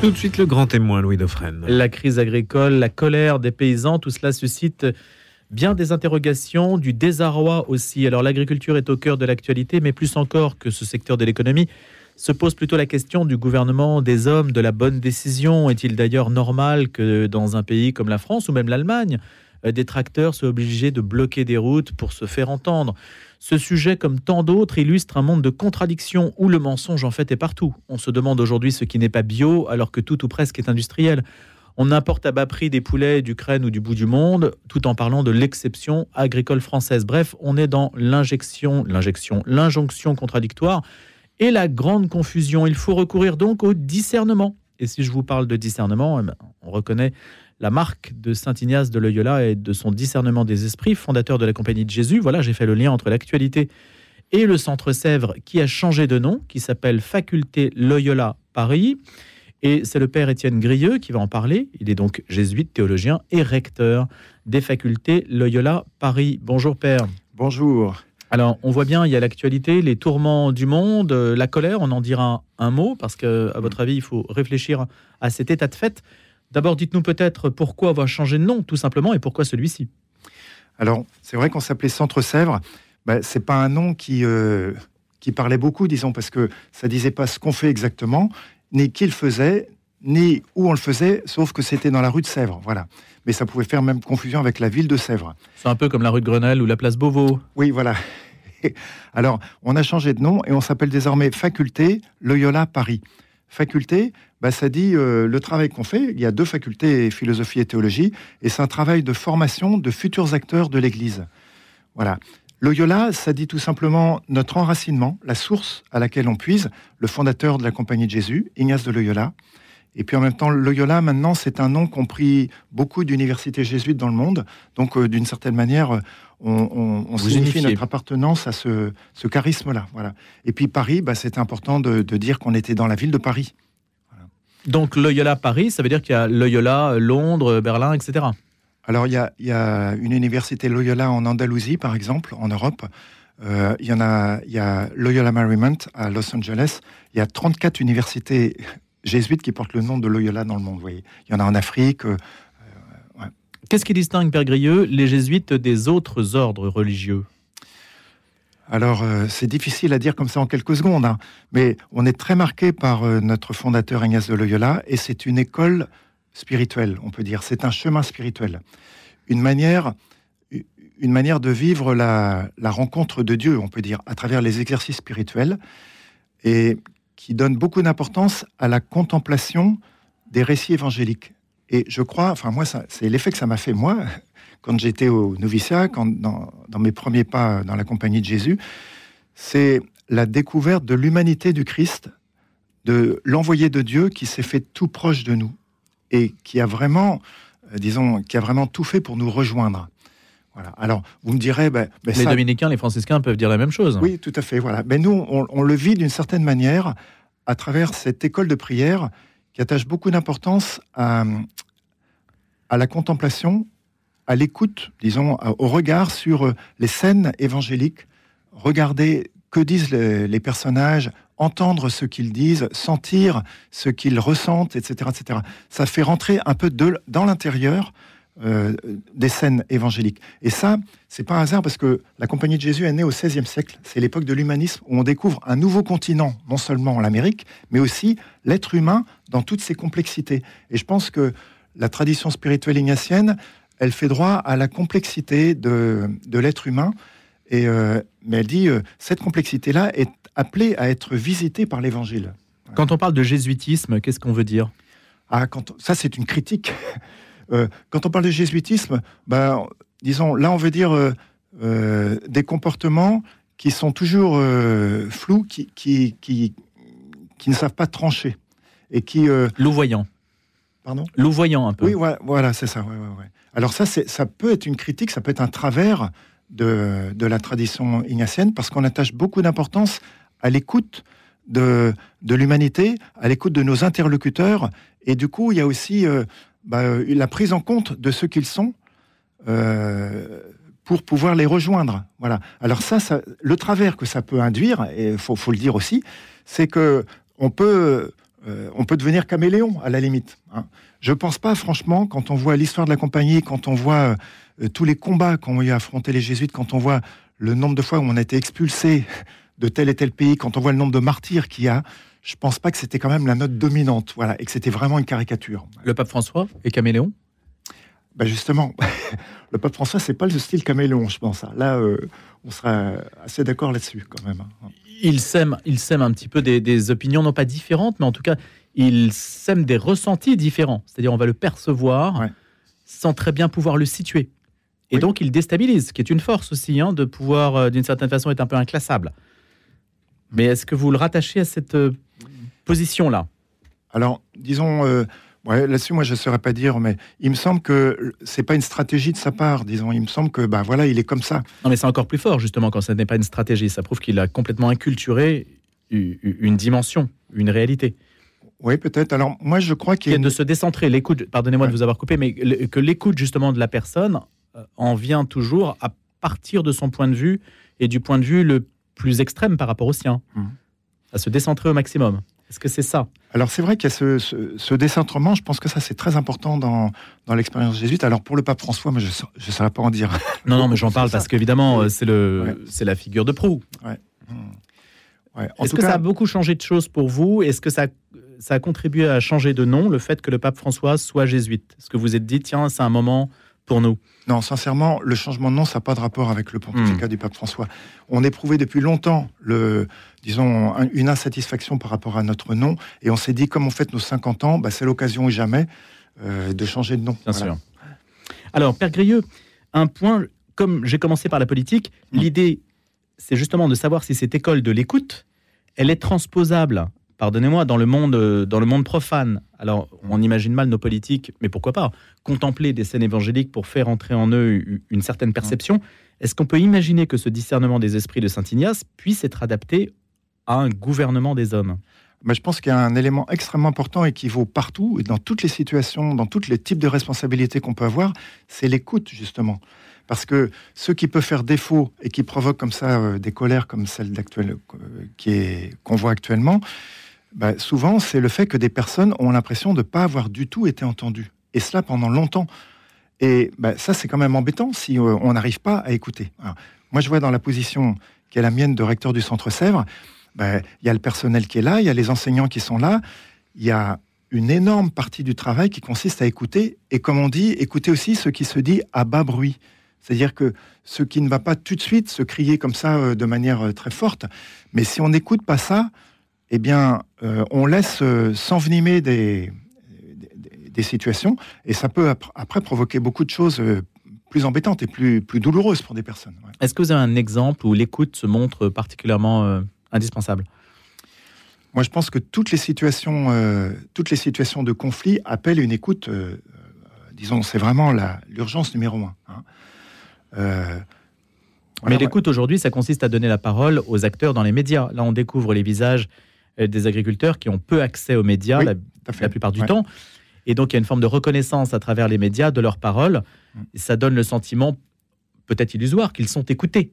Tout de suite le grand témoin, Louis Dauphren. La crise agricole, la colère des paysans, tout cela suscite bien des interrogations, du désarroi aussi. Alors l'agriculture est au cœur de l'actualité, mais plus encore que ce secteur de l'économie, se pose plutôt la question du gouvernement, des hommes, de la bonne décision. Est-il d'ailleurs normal que dans un pays comme la France ou même l'Allemagne, des tracteurs soient obligés de bloquer des routes pour se faire entendre Ce sujet, comme tant d'autres, illustre un monde de contradictions où le mensonge en fait est partout. On se demande aujourd'hui ce qui n'est pas bio alors que tout ou presque est industriel. On importe à bas prix des poulets d'Ukraine ou du bout du monde, tout en parlant de l'exception agricole française. Bref, on est dans l'injection, l'injection, l'injonction contradictoire et la grande confusion. Il faut recourir donc au discernement. Et si je vous parle de discernement, eh ben, on reconnaît la marque de Saint Ignace de Loyola et de son discernement des esprits, fondateur de la Compagnie de Jésus. Voilà, j'ai fait le lien entre l'actualité et le Centre Sèvres qui a changé de nom, qui s'appelle Faculté Loyola Paris. Et c'est le père Étienne Grieux qui va en parler. Il est donc jésuite, théologien et recteur des facultés Loyola Paris. Bonjour père. Bonjour. Alors, on voit bien, il y a l'actualité, les tourments du monde, euh, la colère, on en dira un mot, parce que, à votre avis, il faut réfléchir à cet état de fait. D'abord, dites-nous peut-être pourquoi avoir changé de nom, tout simplement, et pourquoi celui-ci Alors, c'est vrai qu'on s'appelait Centre Sèvres. Ben, c'est pas un nom qui, euh, qui parlait beaucoup, disons, parce que ça disait pas ce qu'on fait exactement ni qui le faisait, ni où on le faisait, sauf que c'était dans la rue de Sèvres. Voilà. Mais ça pouvait faire même confusion avec la ville de Sèvres. C'est un peu comme la rue de Grenelle ou la place Beauvau. Oui, voilà. Alors, on a changé de nom et on s'appelle désormais Faculté Loyola Paris. Faculté, bah, ça dit euh, le travail qu'on fait. Il y a deux facultés, philosophie et théologie, et c'est un travail de formation de futurs acteurs de l'Église. Voilà. Loyola, ça dit tout simplement notre enracinement, la source à laquelle on puise, le fondateur de la Compagnie de Jésus, Ignace de Loyola. Et puis en même temps, Loyola, maintenant, c'est un nom qu'ont pris beaucoup d'universités jésuites dans le monde. Donc, euh, d'une certaine manière, on, on, signifie notre appartenance à ce, charisme-là. Voilà. Et puis Paris, bah, c'est important de, dire qu'on était dans la ville de Paris. Donc Loyola Paris, ça veut dire qu'il y a Loyola Londres, Berlin, etc. Alors, il y, a, une université Loyola en Andalousie, par exemple, en Europe. Euh, il y en a, il y a Loyola Marymount à Los Angeles. Il y a 34 universités jésuites qui portent le nom de Loyola dans le monde. voyez. Il y en a en Afrique. Euh, Qu'est-ce qui distingue, Père Grieux, les jésuites des autres ordres religieux? Alors, euh, c'est difficile à dire comme ça en quelques secondes, hein. mais on est très marqué par notre fondateur Ignace de Loyola, et c'est une école spirituel, on peut dire. C'est un chemin spirituel. Une manière, une manière de vivre la, rencontre de Dieu, on peut dire, à travers les exercices spirituels, et qui donne beaucoup d'importance à la contemplation des récits évangéliques. Et je crois, enfin moi, c'est l'effet que ça m'a fait moi, quand j'étais au noviciat, quand, dans, dans mes premiers pas dans la compagnie de Jésus, c'est la découverte de l'humanité du Christ, de l'envoyé de Dieu qui s'est fait tout proche de nous et qui a vraiment, euh, disons, qui a vraiment tout fait pour nous rejoindre. Voilà. Alors, vous me direz, ben, ben les dominicains, les franciscains peuvent dire la même chose. Oui, tout à fait. Voilà. Mais nous, on, le vit d'une certaine manière à travers cette école de prière qui attache beaucoup d'importance à, à la contemplation, à l'écoute, disons, au regard sur euh, les scènes évangéliques. Regarder que disent les personnages, entendre ce qu'ils disent, sentir ce qu'ils ressentent, etc., etc. Ça fait rentrer un peu de, dans l'intérieur euh, des scènes évangéliques. Et ça, c'est pas un hasard parce que la Compagnie de Jésus est née au XVIe siècle. C'est l'époque de l'humanisme où on découvre un nouveau continent, non seulement l'Amérique, mais aussi l'être humain dans toutes ses complexités. Et je pense que la tradition spirituelle ignatienne, elle fait droit à la complexité de, de l'être humain. Et, euh, mais elle dit, euh, cette complexité-là est appelé à être visité par l'Évangile. Quand on parle de jésuitisme, qu'est-ce qu'on veut dire? Ah, quand, Ça, c'est une critique. Euh, quand on parle de jésuitisme, ben, disons, là, on veut dire euh, euh, des comportements qui sont toujours flous, qui, qui, qui, qui, ne savent pas trancher. Et qui. Louvoyant. Pardon? Louvoyant, un peu. Oui, voilà, c'est ça. Alors, ça, ça peut être une critique, ça peut être un travers de, de la tradition ignatienne, parce qu'on attache beaucoup d'importance à l'écoute de, de l'humanité, à l'écoute de nos interlocuteurs. Et du coup, il y a aussi euh, bah, la prise en compte de ce qu'ils sont euh, pour pouvoir les rejoindre. Voilà. Alors ça, le travers que ça peut induire, et il faut, faut, le dire aussi, c'est que on peut euh, on peut devenir caméléon à la limite. Hein. Je pense pas, franchement, quand on voit l'histoire de la compagnie, quand on voit euh, tous les combats qu'ont eu à affronter les jésuites, quand on voit le nombre de fois où on a été expulsé de tel et tel pays, quand on voit le nombre de martyrs qu'il y a, je pense pas que c'était quand même la note dominante, voilà, et que c'était vraiment une caricature. Le pape François est caméléon? Ben justement, le pape François, c'est pas le style caméléon, je pense. Hein. Là, euh, on sera assez d'accord là-dessus, quand même. Hein. Il sème, il sème un petit peu des, opinions, non pas différentes, mais en tout cas, il sème des ressentis différents. C'est-à-dire, on va le percevoir sans très bien pouvoir le situer. Et donc, il déstabilise, ce qui est une force aussi, hein, de pouvoir, euh, d'une certaine façon, être un peu inclassable. Mais est-ce que vous le rattachez à cette euh, position-là Alors, disons, euh, ouais, là-dessus, moi, je ne saurais pas dire, mais il me semble que c'est pas une stratégie de sa part, disons. Il me semble que, ben voilà, il est comme ça. Non, mais c'est encore plus fort, justement, quand ce n'est pas une stratégie. Ça prouve qu'il a complètement inculturé une dimension, une réalité. Oui, peut-être. Alors, moi, je crois qu'il y a. De se décentrer, l'écoute, pardonnez-moi de vous avoir coupé, mais que l'écoute, justement, de la personne euh, en vient toujours à partir de son point de vue et du point de vue le plus extrême par rapport au sien, mmh. à se décentrer au maximum. Est-ce que c'est ça? Alors c'est vrai qu'il y a ce, ce, décentrement, je pense que ça c'est très important dans, dans l'expérience jésuite. Alors pour le pape François, moi je ne saurais pas en dire. Non, non, mais j'en parle parce qu'évidemment euh, c'est le c'est la figure de proue. Ouais. Est-ce que ça a beaucoup changé de choses pour vous? Est-ce que ça, ça a contribué à changer de nom, le fait que le pape François soit jésuite? Est-ce que vous êtes dit, tiens, c'est un moment pour nous Non, sincèrement, le changement de nom, ça n'a pas de rapport avec le pontificat hmm. du pape François. On éprouvait depuis longtemps, le, disons, une insatisfaction par rapport à notre nom, et on s'est dit, comme on fête nos 50 ans, bah, c'est l'occasion ou jamais euh, de changer de nom. Bien sûr. Alors, Père Grieux, un point, comme j'ai commencé par la politique, hmm. l'idée, c'est justement de savoir si cette école de l'écoute, elle est transposable pardonnez-moi, dans le monde, euh, dans le monde profane. Alors, on imagine mal nos politiques, mais pourquoi pas contempler des scènes évangéliques pour faire entrer en eux une certaine perception. Est-ce qu'on peut imaginer que ce discernement des esprits de saint Ignace puisse être adapté à un gouvernement des hommes? Mais je pense qu'il y a un élément extrêmement important et qui vaut partout et dans toutes les situations, dans tous les types de responsabilités qu'on peut avoir, c'est l'écoute justement. Parce que ce qui peut faire défaut et qui provoque comme ça euh, des colères comme celle euh, qu'on voit actuellement, bah, souvent, c'est le fait que des personnes ont l'impression de ne pas avoir du tout été entendues. Et cela pendant longtemps. Et bah, ça, c'est quand même embêtant si euh, on n'arrive pas à écouter. moi, je vois dans la position qui est la mienne de recteur du Centre Sèvres, bah, il y a le personnel qui est là, il y a les enseignants qui sont là, il y a une énorme partie du travail qui consiste à écouter, et comme on dit, écouter aussi ce qui se dit à bas bruit. C'est-à-dire que ce qui ne va pas tout de suite se crier comme ça euh, de manière euh, très forte, mais si on n'écoute pas ça, eh bien, euh, on laisse euh, s'envenimer des, des, situations et ça peut après provoquer beaucoup de choses euh, plus embêtantes et plus, plus douloureuses pour des personnes. Est-ce que vous avez un exemple où l'écoute se montre particulièrement indispensable? Moi, je pense que toutes les situations, toutes les situations de conflit appellent une écoute. disons, c'est vraiment l'urgence numéro un. Hein. Mais l'écoute aujourd'hui, ça consiste à donner la parole aux acteurs dans les médias. Là, on découvre les visages euh, des agriculteurs qui ont peu accès aux médias la, plupart du temps. Et donc, il y a une forme de reconnaissance à travers les médias de leurs paroles. Mm. Et ça donne le sentiment, peut-être illusoire, qu'ils sont écoutés.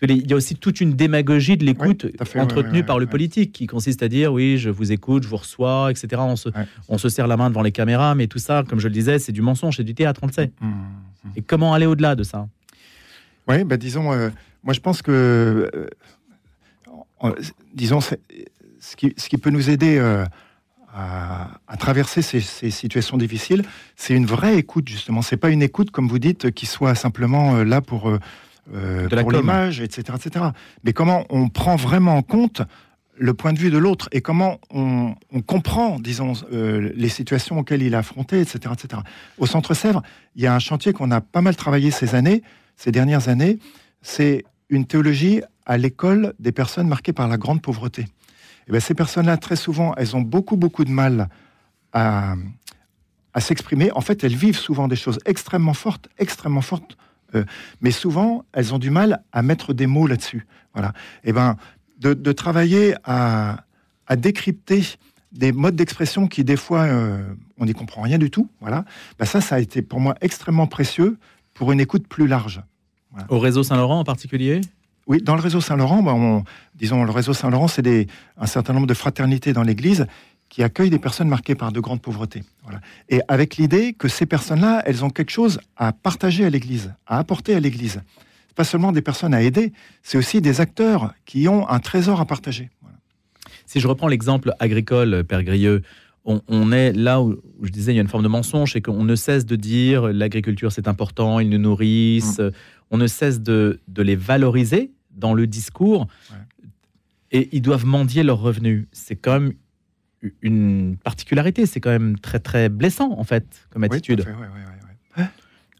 Il y a aussi toute une démagogie de l'écoute entretenue par le politique qui consiste à dire oui, je vous écoute, je vous reçois, etc. On se, on se serre la main devant les caméras, mais tout ça, comme je le disais, c'est du mensonge, c'est du théâtre, on le sait. Mm, mm, Et comment aller au-delà de ça? Oui, bah, disons, euh, moi je pense que, euh, disons, ce qui, peut nous aider euh, à, traverser ces, situations difficiles, c'est une vraie écoute, justement. C'est pas une écoute, comme vous dites, qui soit simplement euh, là pour, euh, pour l'image, etc., etc. Mais comment on prend vraiment en compte le point de vue de l'autre et comment on, comprend, disons, les situations auxquelles il a affronté, etc., etc. Au Centre Sèvres, il y a un chantier qu'on a pas mal travaillé ces années, ces dernières années, c'est une théologie à l'école des personnes marquées par la grande pauvreté. Eh ben, ces personnes-là, très souvent, elles ont beaucoup, beaucoup de mal à, s'exprimer. En fait, elles vivent souvent des choses extrêmement fortes, extrêmement fortes, euh, mais souvent, elles ont du mal à mettre des mots là-dessus. Voilà. Eh ben, de, travailler à, décrypter des modes d'expression qui, des fois, euh, on n'y comprend rien du tout. Voilà. Ben, ça, ça a été pour moi extrêmement précieux pour une écoute plus large. Au réseau Saint-Laurent en particulier? Oui, dans le réseau Saint-Laurent, bah, disons le réseau Saint-Laurent, c'est un certain nombre de fraternités dans l'Église qui accueillent des personnes marquées par de grandes pauvretés. Et avec l'idée que ces personnes-là, elles ont quelque chose à partager à l'Église, à apporter à l'Église. Pas seulement des personnes à aider, c'est aussi des acteurs qui ont un trésor à partager. Si je reprends l'exemple agricole, Père Grieux, on, est là où, je disais il y a une forme de mensonge, c'est qu'on ne cesse de dire l'agriculture c'est important, ils nous nourrissent, mmh. on ne cesse de, les valoriser dans le discours et ils doivent mendier leurs revenus. C'est quand même une particularité. C'est quand même très très blessant en fait comme attitude.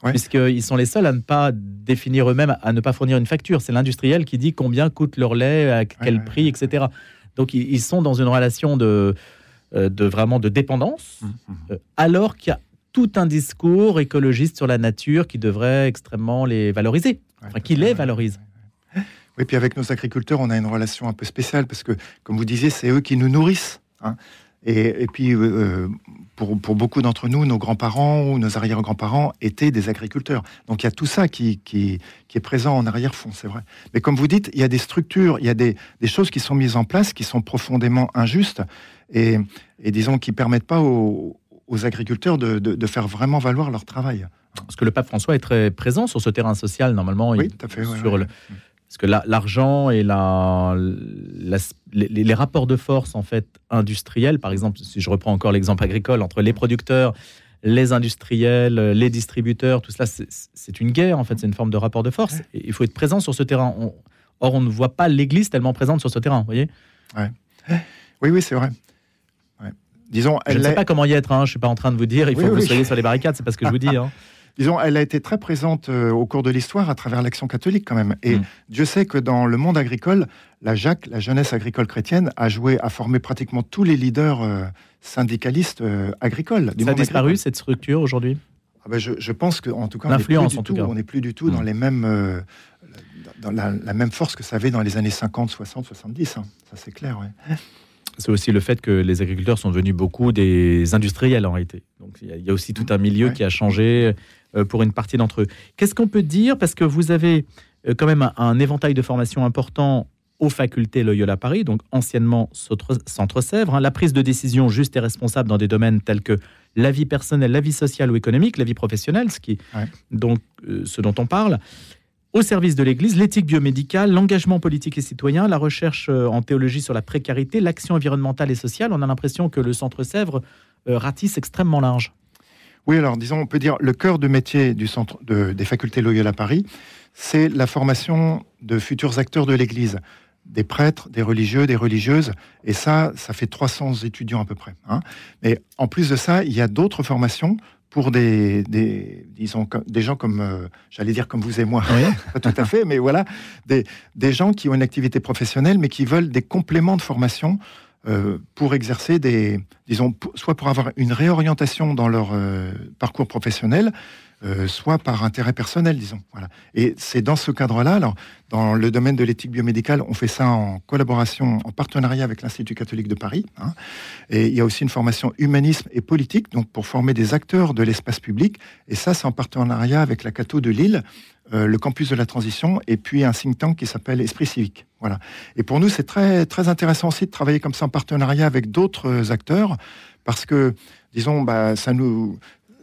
Oui, Puisqu'ils sont les seuls à ne pas définir eux-mêmes, à ne pas fournir une facture. C'est l'industriel qui dit combien coûte leur lait, à quel prix, etc. Donc ils sont dans une relation de, de vraiment de dépendance, mmh, mmh. Euh, alors qu'il y a tout un discours écologiste sur la nature qui devrait extrêmement les valoriser, enfin qui les valorise. Oui, puis avec nos agriculteurs, on a une relation un peu spéciale parce que, comme vous disiez, c'est eux qui nous nourrissent. Hein. Et, puis, euh, euh, pour, beaucoup d'entre nous, nos grands-parents ou nos arrière-grands-parents étaient des agriculteurs. Donc il y a tout ça qui, qui, est présent en arrière-fond, c'est vrai. Mais comme vous dites, il y a des structures, il y a des, choses qui sont mises en place qui sont profondément injustes et, disons, qui ne permettent pas aux, agriculteurs de, faire vraiment valoir leur travail. Parce que le pape François est très présent sur ce terrain social, normalement. Oui, tout à fait. sur Le, parce que l'argent et la, les, rapports de force en fait industriels, par exemple, si je reprends encore l'exemple agricole, entre les producteurs, les industriels, les distributeurs, tout cela, c'est une guerre en fait, c'est une forme de rapport de force. Et il faut être présent sur ce terrain. or, on ne voit pas l'Église tellement présente sur ce terrain, vous voyez? Oui, oui, c'est vrai. Disons, je ne sais pas comment y être. Hein. Je suis pas en train de vous dire il faut que vous soyez sur les barricades. C'est pas ce que je vous dis. Hein. disons, elle a été très présente euh, au cours de l'histoire à travers l'action catholique quand même. Et mm. Dieu sait que dans le monde agricole, la Jacques, la jeunesse agricole chrétienne, a joué, a formé pratiquement tous les leaders euh, syndicalistes euh, agricoles. Ça a disparu cette structure aujourd'hui? Ah ben je, pense qu'en tout cas, l'influence tout, on n'est plus du tout dans mm. les mêmes, dans la, même force que ça avait dans les années 50, 60, 70. Ça c'est clair. Ouais c'est aussi le fait que les agriculteurs sont devenus beaucoup des industriels en réalité. Donc il y, a aussi tout un milieu qui a changé euh, pour une partie d'entre eux. Qu'est-ce qu'on peut dire? Parce que vous avez euh, quand même un, éventail de formations important aux facultés Loyola Paris, donc anciennement Centre Sèvres, hein. la prise de décision juste et responsable dans des domaines tels que la vie personnelle, la vie sociale ou économique, la vie professionnelle, ce, qui, donc, euh, ce dont on parle au service de l'Église, l'éthique biomédicale, l'engagement politique et citoyen, la recherche euh, en théologie sur la précarité, l'action environnementale et sociale. On a l'impression que le Centre Sèvres euh, ratisse extrêmement large. Oui, alors disons, on peut dire le cœur de métier du centre des facultés Loyola Paris, c'est la formation de futurs acteurs de l'Église, des prêtres, des religieux, des religieuses, et ça, ça fait 300 étudiants à peu près. Hein. Mais en plus de ça, il y a d'autres formations pour des, des, disons, des gens comme, euh, j'allais dire comme vous et moi, pas tout à fait, mais voilà, des, des, gens qui ont une activité professionnelle, mais qui veulent des compléments de formation euh, pour exercer des, disons, soit pour avoir une réorientation dans leur euh, parcours professionnel, euh, soit par intérêt personnel, disons. Voilà. Et c'est dans ce cadre-là, alors, dans le domaine de l'éthique biomédicale, on fait ça en collaboration, en partenariat avec l'Institut catholique de Paris. Hein. Et il y a aussi une formation humanisme et politique, donc pour former des acteurs de l'espace public. Et ça, c'est en partenariat avec la Cato de Lille, euh, le campus de la transition, et puis un think tank qui s'appelle Esprit civique. Voilà. Et pour nous, c'est très, intéressant aussi de travailler comme ça en partenariat avec d'autres acteurs, parce que, disons, bah, ça nous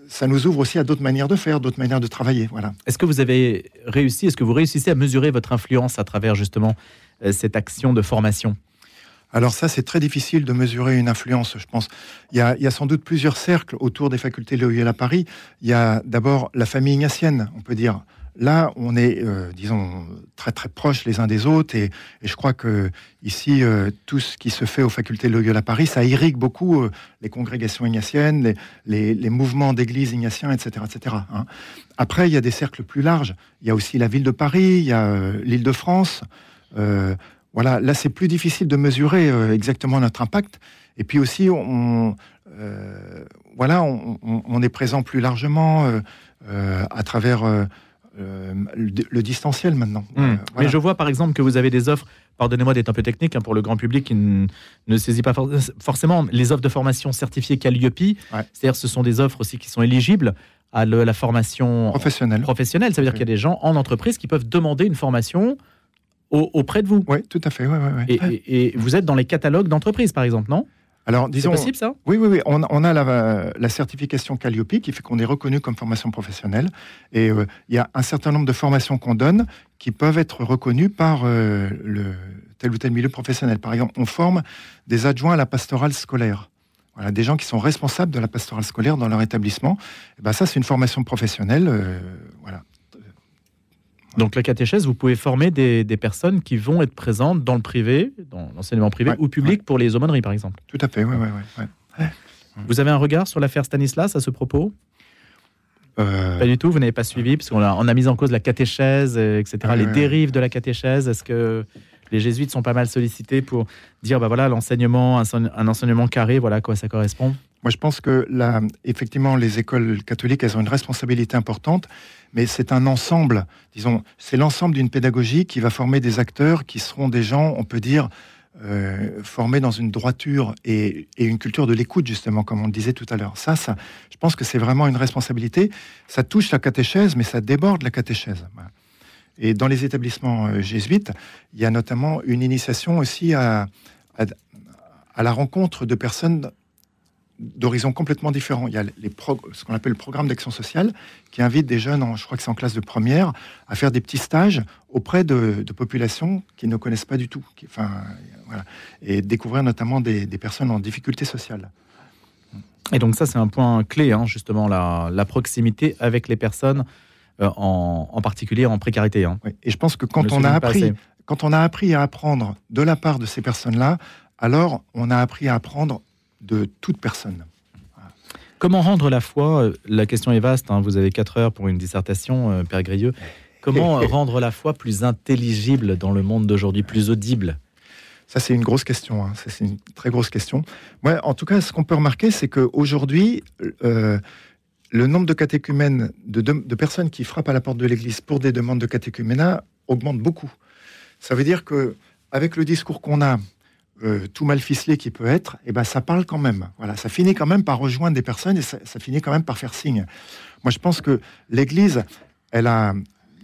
ça nous ouvre aussi à d'autres manières de faire, d'autres manières de travailler. Voilà. Est-ce que vous avez réussi, est-ce que vous réussissez à mesurer votre influence à travers justement euh, cette action de formation? Alors ça, c'est très difficile de mesurer une influence, je pense. Il y a, sans doute plusieurs cercles autour des facultés Loyola à Paris. Il y a d'abord la famille ignatienne, on peut dire. Là, on est, euh, disons, très très proches les uns des autres, et, je crois que ici, euh, tout ce qui se fait aux facultés de Loyola Paris, ça irrigue beaucoup euh, les congrégations ignatiennes, les, mouvements d'église ignatiens, etc., etc. Hein. Après, il y a des cercles plus larges. Il y a aussi la ville de Paris, il y a l'Île-de-France. voilà, là, c'est plus difficile de mesurer exactement notre impact. Et puis aussi, voilà, on, est présent plus largement à travers euh, le, distanciel maintenant. Hmm. Euh, Mais je vois par exemple que vous avez des offres, pardonnez-moi d'être un peu technique hein, pour le grand public qui ne, saisit pas forcément les offres de formation certifiées Calliope. C'est-à-dire ce sont des offres aussi qui sont éligibles à la formation professionnelle. professionnelle. Ça veut dire qu'il y a des gens en entreprise qui peuvent demander une formation auprès de vous. Oui, tout à fait. et, vous êtes dans les catalogues d'entreprise, par exemple, non? Alors, disons, C'est possible ça? Oui, oui, oui. On, on a la, la certification Calliope qui fait qu'on est reconnu comme formation professionnelle. Et euh, il y a un certain nombre de formations qu'on donne qui peuvent être reconnues par euh, le tel ou tel milieu professionnel. Par exemple, on forme des adjoints à la pastorale scolaire. Voilà, des gens qui sont responsables de la pastorale scolaire dans leur établissement. Et ben ça, c'est une formation professionnelle. euh, voilà. Donc la catéchèse, vous pouvez former des, des personnes qui vont être présentes dans le privé, dans l'enseignement privé Ouais, ou public pour les aumôneries par exemple. Tout à fait, oui, oui, oui. Vous avez un regard sur l'affaire Stanislas à ce propos? Euh, Pas du tout, vous n'avez pas suivi, parce qu'on a, on a mis en cause la catéchèse, euh, etc., les dérives de la catéchèse. Est-ce que les jésuites sont pas mal sollicités pour dire, bah voilà, l'enseignement, un, un enseignement carré, voilà à quoi ça correspond? Moi, je pense que là, effectivement, les écoles catholiques, elles ont une responsabilité importante, mais c'est un ensemble, disons, c'est l'ensemble d'une pédagogie qui va former des acteurs qui seront des gens, on peut dire, euh, formés dans une droiture et, une culture de l'écoute, justement, comme on le disait tout à l'heure. Ça, ça, je pense que c'est vraiment une responsabilité. Ça touche la catéchèse, mais ça déborde la catéchèse. Et dans les établissements euh, jésuites, il y a notamment une initiation aussi à la rencontre de personnes d'horizons complètement différents. Il y a les ce qu'on appelle le programme d'action sociale, qui invite des jeunes, en, je crois que c'est en classe de première, à faire des petits stages auprès de, de populations qui ne connaissent pas du tout. Qui- enfin, voilà. Et découvrir notamment des, des personnes en difficulté sociale. Et donc ça, c'est un point clé, hein, justement, la, la proximité avec les personnes, euh, en, en particulier en précarité. hein. Oui. Et je pense que quand on, a appris, assez. quand on a appris à apprendre de la part de ces personnes-là, alors on a appris à apprendre de toute personne. Comment rendre la foi euh, La question est vaste. hein, vous avez quatre heures pour une dissertation, euh, Père Grieux. Comment euh, rendre la foi plus intelligible dans le monde d'aujourd'hui, plus audible? Ça, c'est une grosse question. hein. C'est une très grosse question. Moi, en tout cas, ce qu'on peut remarquer, c'est qu'aujourd'hui, euh, le nombre de catéchumènes, de, de- de personnes qui frappent à la porte de l'Église pour des demandes de catéchuménat augmente beaucoup. Ça veut dire que avec le discours qu'on a, euh, tout mal ficelé qui peut être, eh ben, ça parle quand même. Voilà, ça finit quand même par rejoindre des personnes et ça, finit quand même par faire signe. Moi, je pense que l'Église, elle a,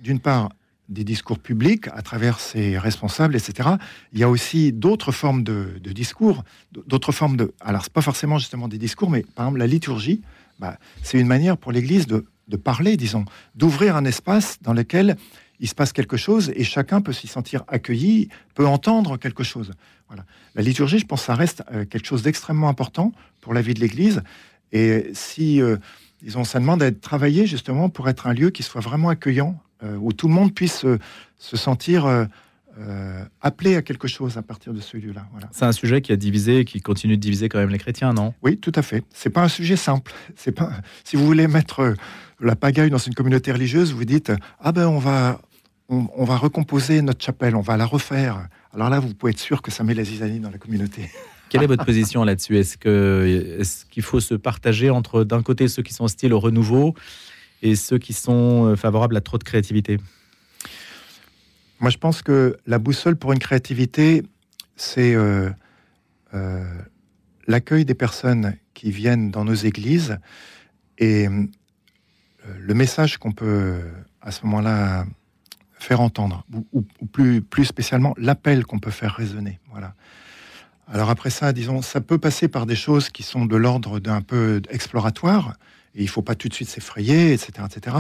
d'une part, des discours publics à travers ses responsables, etc. Il y a aussi d'autres formes de, discours, d'autres formes de. Alors, c'est pas forcément justement des discours, mais par exemple, la liturgie, bah, c'est une manière pour l'Église de parler, disons, d'ouvrir un espace dans lequel il se passe quelque chose et chacun peut s'y sentir accueilli, peut entendre quelque chose. Voilà. La liturgie, je pense, ça reste euh, quelque chose d'extrêmement important pour la vie de l'Église. Et si, euh, disons, ça demande à être travaillé justement pour être un lieu qui soit vraiment accueillant, euh, où tout le monde puisse euh, se sentir euh, euh, appelé à quelque chose à partir de ce lieu-là. Voilà. C'est un sujet qui a divisé, et qui continue de diviser quand même les chrétiens, non? Oui, tout à fait. C'est pas un sujet simple. C'est pas. Si vous voulez mettre euh, la pagaille dans une communauté religieuse, vous dites ah ben on va on, on va recomposer notre chapelle, on va la refaire. Alors là, vous pouvez être sûr que ça met la zizanie dans la communauté. Quelle est votre position là-dessus? Est-ce que est-ce qu'il faut se partager entre d'un côté ceux qui sont hostiles au renouveau et ceux qui sont euh, favorables à trop de créativité? Moi, je pense que la boussole pour une créativité, c'est euh, euh, l'accueil des personnes qui viennent dans nos églises et euh, le message qu'on peut à ce moment-là faire entendre, ou, plus, plus spécialement l'appel qu'on peut faire résonner. Voilà. Alors après ça, disons, ça peut passer par des choses qui sont de l'ordre d'un peu exploratoire, et il faut pas tout de suite s'effrayer, etc., etc.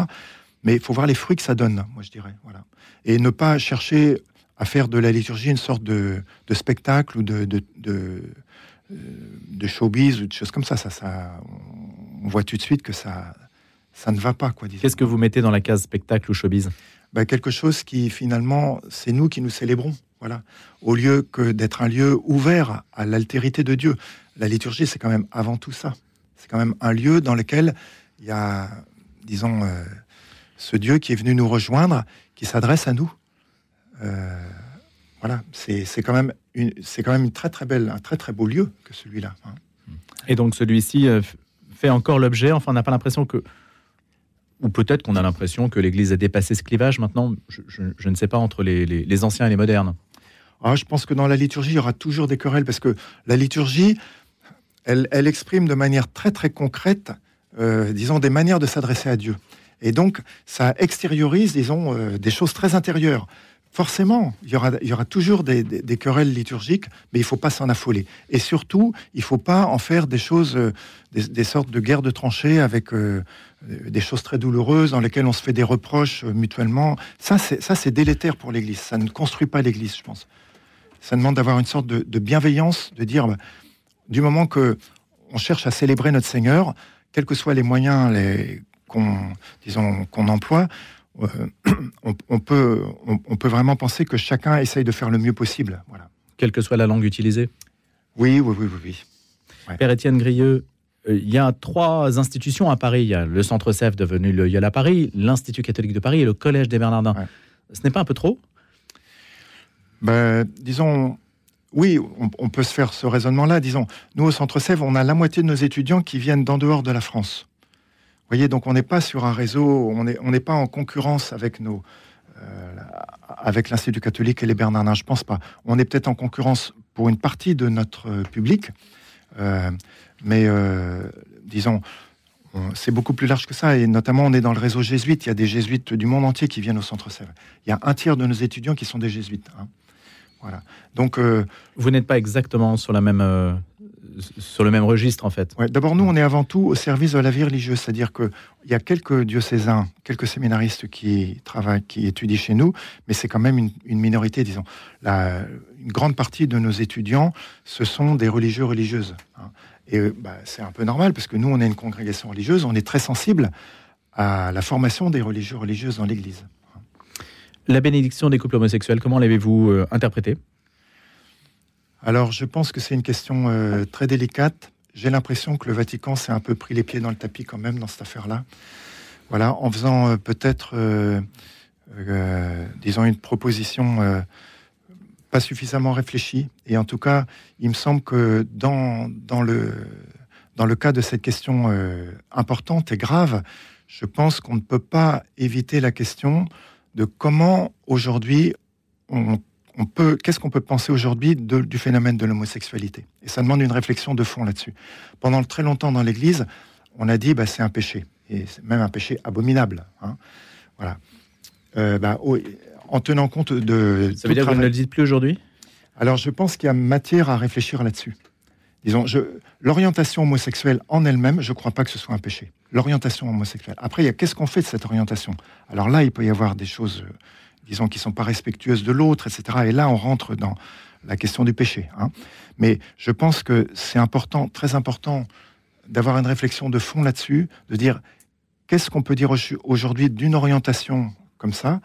Mais il faut voir les fruits que ça donne, moi je dirais. Voilà et ne pas chercher à faire de la liturgie une sorte de, de spectacle ou de, de, de, euh, de showbiz ou de choses comme ça. ça, ça on voit tout de suite que ça, ça ne va pas. quoi. Qu'est-ce que vous mettez dans la case spectacle ou showbiz? Ben, quelque chose qui finalement, c'est nous qui nous célébrons. Voilà. Au lieu que d'être un lieu ouvert à l'altérité de Dieu. La liturgie, c'est quand même avant tout ça. C'est quand même un lieu dans lequel il y a, disons, euh, ce Dieu qui est venu nous rejoindre, qui s'adresse à nous. Euh, voilà, c'est quand même une, c'est quand même une très très belle, un très très beau lieu que celui-là. hein. Et donc celui-ci euh, fait encore l'objet, enfin on n'a pas l'impression que... Ou peut-être qu'on a l'impression que l'Église a dépassé ce clivage maintenant, je, je- je ne sais pas, entre les, les- les anciens et les modernes. Ah, je pense que dans la liturgie, il y aura toujours des querelles parce que la liturgie, elle, elle exprime de manière très très concrète, euh, disons, des manières de s'adresser à Dieu. Et donc, ça extériorise, disons, euh, des choses très intérieures. Forcément, il y aura, toujours des, querelles liturgiques, mais il ne faut pas s'en affoler. Et surtout, il ne faut pas en faire des choses, euh, des, sortes de guerres de tranchées avec euh, des choses très douloureuses dans lesquelles on se fait des reproches mutuellement. Ça, c'est délétère pour l'Église. Ça ne construit pas l'Église, je pense. Ça demande d'avoir une sorte de, bienveillance, de dire, bah, du moment que on cherche à célébrer notre Seigneur, quels que soient les moyens qu'on disons qu'on emploie, euh, on, peut, on, peut vraiment penser que chacun essaye de faire le mieux possible. Voilà. Quelle que soit la langue utilisée Oui, oui, oui, oui. oui. Père Étienne Grieux, euh, il y a trois institutions à Paris. Il y a le Centre CEF devenu le YOLA Paris, l'Institut catholique de Paris et le Collège des Bernardins. Ce n'est pas un peu trop? Ben, Disons, oui, on, peut se faire ce raisonnement-là. Disons, nous au Centre CEF, on a la moitié de nos étudiants qui viennent d'en dehors de la France voyez, donc on n'est pas sur un réseau, on n'est pas en concurrence avec nos, euh, avec l'Institut catholique et les Bernardins, je pense pas. On est peut-être en concurrence pour une partie de notre public, euh, mais euh, disons, c'est beaucoup plus large que ça, et notamment on est dans le réseau jésuite. Il y a des jésuites du monde entier qui viennent au Centre Sèvres. Il y a un tiers de nos étudiants qui sont des jésuites. Hein. Voilà. Donc, vous n'êtes pas exactement sur la même sur le même registre en fait. D'abord, nous, on est avant tout au service de la vie religieuse, c'est-à-dire qu'il y a quelques diocésains, quelques séminaristes qui travaillent, qui étudient chez nous, mais c'est quand même une, minorité, disons. La, une grande partie de nos étudiants, ce sont des religieux religieuses. Hein. Et bah, c'est un peu normal parce que nous, on est une congrégation religieuse, on est très sensible à la formation des religieux religieuses dans l'Église. La bénédiction des couples homosexuels, comment l'avez-vous euh, interprétée? Alors, je pense que c'est une question euh, très délicate. J'ai l'impression que le Vatican s'est un peu pris les pieds dans le tapis quand même dans cette affaire-là. Voilà, en faisant euh, peut-être, euh, disons, une proposition pas suffisamment réfléchie. Et en tout cas, il me semble que dans, le, dans le cas de cette question importante et grave, je pense qu'on ne peut pas éviter la question de comment aujourd'hui on peut, qu'est-ce qu'on peut penser aujourd'hui du phénomène de l'homosexualité? Et ça demande une réflexion de fond là-dessus. Pendant très longtemps dans l'Église, on a dit bah, c'est un péché, et c'est même un péché abominable. Hein. Voilà. Euh, bah, en tenant compte de. Ça veut dire que vous ne le dites plus aujourd'hui? Alors je pense qu'il y a matière à réfléchir là-dessus. Disons, l'orientation homosexuelle en elle-même, je ne crois pas que ce soit un péché. L'orientation homosexuelle. Après, il y a qu'est-ce qu'on fait de cette orientation? Alors là, il peut y avoir des choses disons, qui sont pas respectueuses de l'autre, etc. Et là, on rentre dans la question du péché. Hein. Mais je pense que c'est important, très important, d'avoir une réflexion de fond là-dessus, de dire qu'est-ce qu'on peut dire aujourd'hui d'une orientation comme ça,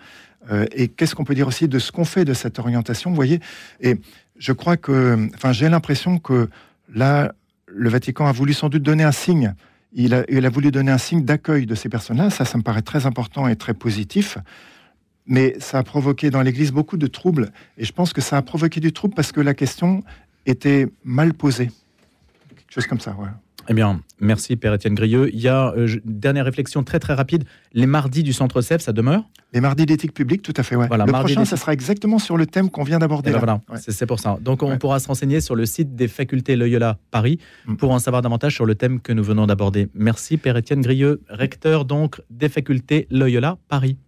euh, et qu'est-ce qu'on peut dire aussi de ce qu'on fait de cette orientation, vous voyez. Et je crois que, enfin, j'ai l'impression que là, le Vatican a voulu sans doute donner un signe. Il a, il a voulu donner un signe d'accueil de ces personnes-là. Ça, ça me paraît très important et très positif mais ça a provoqué dans l'Église beaucoup de troubles. Et je pense que ça a provoqué du trouble parce que la question était mal posée. Quelque chose comme ça, voilà. Eh bien, merci Père Étienne Grieux. Il y a une euh, dernière réflexion très très rapide. Les mardis du Centre CEF, ça demeure? Les mardis d'éthique publique, tout à fait. Ouais. Voilà, le prochain, ça sera exactement sur le thème qu'on vient d'aborder. Eh ben voilà, c'est pour ça. Donc on pourra se renseigner sur le site des facultés Loyola Paris mm. pour en savoir davantage sur le thème que nous venons d'aborder. Merci Père Étienne Grieux, recteur donc des facultés Loyola Paris.